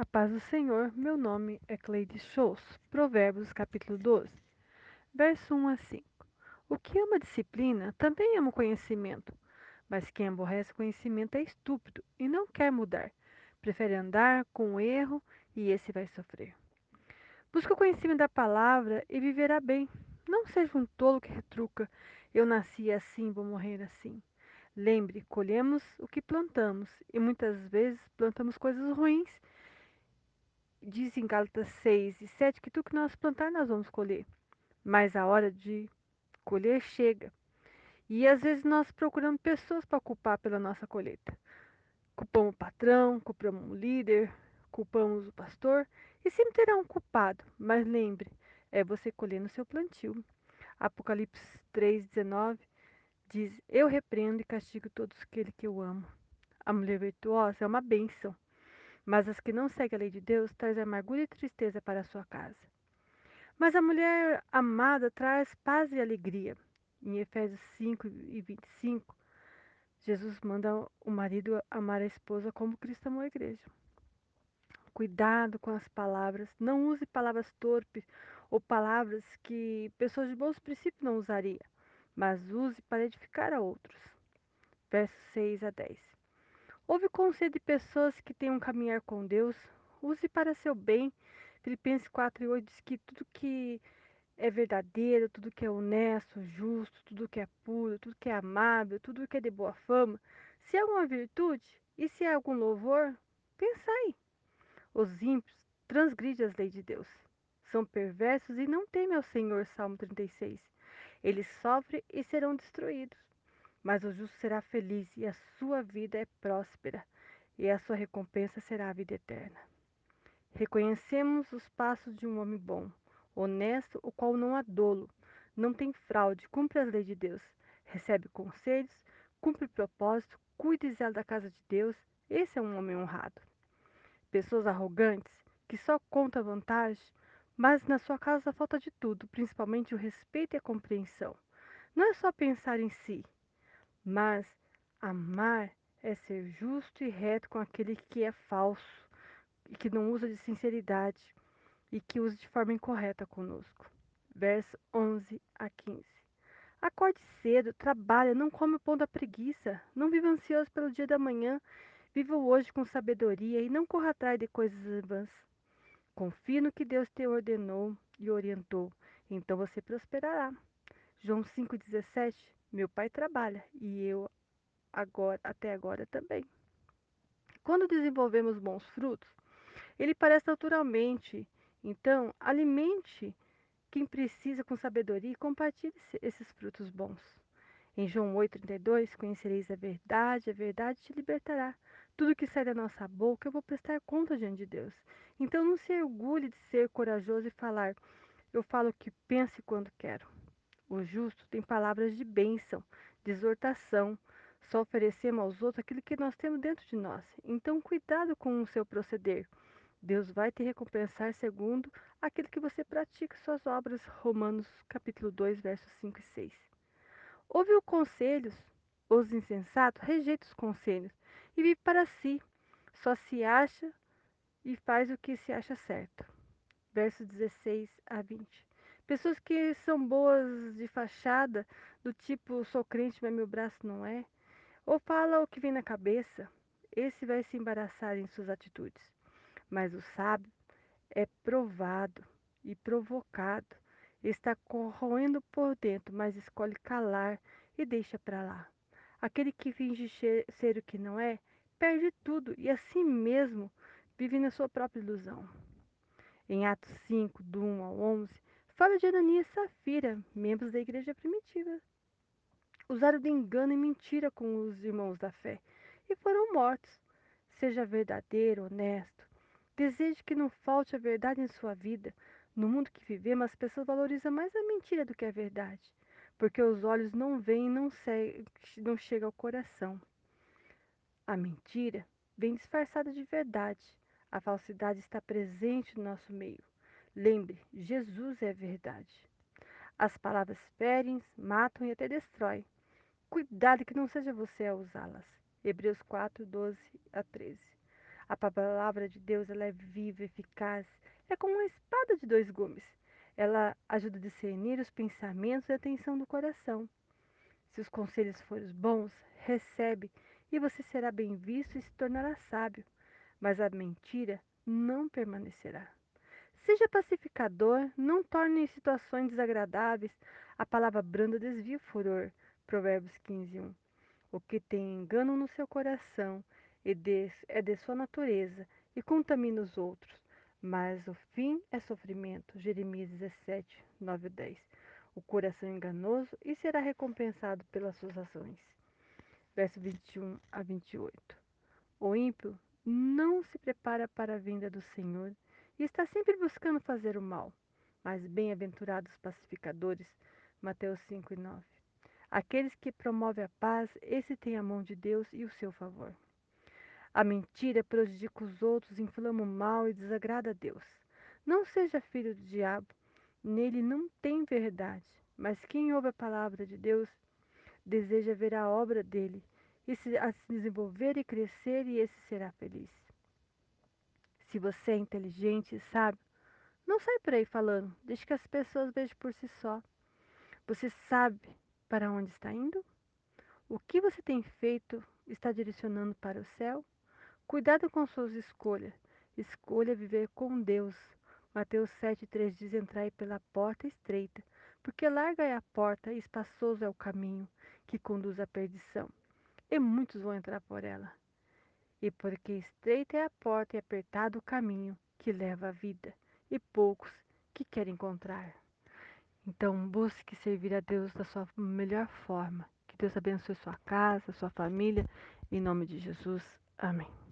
A paz do Senhor, meu nome é Cleide Shows. Provérbios capítulo 12, verso 1 a 5. O que ama disciplina também ama o conhecimento, mas quem aborrece conhecimento é estúpido e não quer mudar. Prefere andar com o erro e esse vai sofrer. Busca o conhecimento da palavra e viverá bem. Não seja um tolo que retruca: eu nasci assim, vou morrer assim. Lembre, colhemos o que plantamos e muitas vezes plantamos coisas ruins diz em Gálatas 6 e 7 que tudo que nós plantar nós vamos colher. Mas a hora de colher chega. E às vezes nós procuramos pessoas para culpar pela nossa colheita. Culpamos o patrão, culpamos o líder, culpamos o pastor e sempre terá um culpado. Mas lembre, é você colher no seu plantio. Apocalipse 3,19 diz: Eu repreendo e castigo todos aqueles que eu amo. A mulher virtuosa é uma bênção mas as que não seguem a lei de Deus traz amargura e tristeza para a sua casa. Mas a mulher amada traz paz e alegria. Em Efésios 5 e 25, Jesus manda o marido amar a esposa como Cristo amou a igreja. Cuidado com as palavras, não use palavras torpes ou palavras que pessoas de bons princípios não usariam, mas use para edificar a outros. Versos 6 a 10. Ouve o conselho de pessoas que têm um caminhar com Deus. Use para seu bem. Filipenses 4 e 8 diz que tudo que é verdadeiro, tudo que é honesto, justo, tudo que é puro, tudo que é amável, tudo que é de boa fama, se há alguma virtude e se há algum louvor, pensai. Os ímpios transgridem as leis de Deus. São perversos e não temem ao Senhor. Salmo 36. Eles sofrem e serão destruídos. Mas o justo será feliz e a sua vida é próspera, e a sua recompensa será a vida eterna. Reconhecemos os passos de um homem bom, honesto, o qual não há dolo, não tem fraude, cumpre as leis de Deus, recebe conselhos, cumpre propósito, cuida e zela da casa de Deus. Esse é um homem honrado. Pessoas arrogantes, que só contam vantagem, mas na sua casa falta de tudo, principalmente o respeito e a compreensão. Não é só pensar em si, mas amar é ser justo e reto com aquele que é falso e que não usa de sinceridade e que usa de forma incorreta conosco. Verso 11 a 15. Acorde cedo, trabalha, não come o pão da preguiça, não viva ansioso pelo dia da manhã, viva hoje com sabedoria e não corra atrás de coisas vãs. Confie no que Deus te ordenou e orientou, então você prosperará. João 5,17 meu pai trabalha e eu agora, até agora também. Quando desenvolvemos bons frutos, ele parece naturalmente. Então, alimente quem precisa com sabedoria e compartilhe esses frutos bons. Em João 8,32, conhecereis a verdade, a verdade te libertará. Tudo que sai da nossa boca eu vou prestar conta diante de Deus. Então não se orgulhe de ser corajoso e falar, eu falo o que penso quando quero. O justo tem palavras de bênção, de exortação. Só oferecemos aos outros aquilo que nós temos dentro de nós. Então, cuidado com o seu proceder. Deus vai te recompensar segundo aquilo que você pratica suas obras. Romanos capítulo 2, versos 5 e 6. Ouve os conselhos, os insensatos rejeitam os conselhos e vive para si. Só se acha e faz o que se acha certo. Versos 16 a 20. Pessoas que são boas de fachada, do tipo sou crente, mas meu braço não é. Ou fala o que vem na cabeça. Esse vai se embaraçar em suas atitudes. Mas o sábio é provado e provocado. Está corroendo por dentro, mas escolhe calar e deixa para lá. Aquele que finge ser o que não é, perde tudo e assim mesmo vive na sua própria ilusão. Em Atos 5, do 1 ao 11, Fala de Ananias e Safira, membros da igreja primitiva. Usaram de engano e mentira com os irmãos da fé e foram mortos. Seja verdadeiro, honesto. Deseje que não falte a verdade em sua vida. No mundo que vivemos, as pessoas valorizam mais a mentira do que a verdade, porque os olhos não veem e não, não chega ao coração. A mentira vem disfarçada de verdade. A falsidade está presente no nosso meio. Lembre, Jesus é a verdade. As palavras ferem, matam e até destroem. Cuidado que não seja você a usá-las. Hebreus 4, 12 a 13. A palavra de Deus ela é viva, eficaz, é como uma espada de dois gumes. Ela ajuda a discernir os pensamentos e a atenção do coração. Se os conselhos forem bons, recebe e você será bem visto e se tornará sábio. Mas a mentira não permanecerá. Seja pacificador, não torne situações desagradáveis. A palavra branda desvia o furor. Provérbios 15, 1. O que tem engano no seu coração é de, é de sua natureza e contamina os outros. Mas o fim é sofrimento. Jeremias 17, 9 e 10. O coração enganoso e será recompensado pelas suas ações. Verso 21 a 28. O ímpio não se prepara para a vinda do Senhor e está sempre buscando fazer o mal. Mas bem-aventurados pacificadores, Mateus 5 e 9. Aqueles que promovem a paz, esse tem a mão de Deus e o seu favor. A mentira prejudica os outros, inflama o mal e desagrada a Deus. Não seja filho do diabo, nele não tem verdade, mas quem ouve a palavra de Deus deseja ver a obra dele e se, a se desenvolver e crescer, e esse será feliz. Se você é inteligente e sábio, não sai por aí falando, deixe que as pessoas vejam por si só. Você sabe para onde está indo? O que você tem feito está direcionando para o céu? Cuidado com suas escolhas. Escolha viver com Deus. Mateus 7,3 diz: Entrai pela porta estreita, porque larga é a porta e espaçoso é o caminho que conduz à perdição, e muitos vão entrar por ela. E porque estreita é a porta e apertado o caminho que leva à vida, e poucos que querem encontrar. Então, busque servir a Deus da sua melhor forma. Que Deus abençoe sua casa, sua família. Em nome de Jesus. Amém.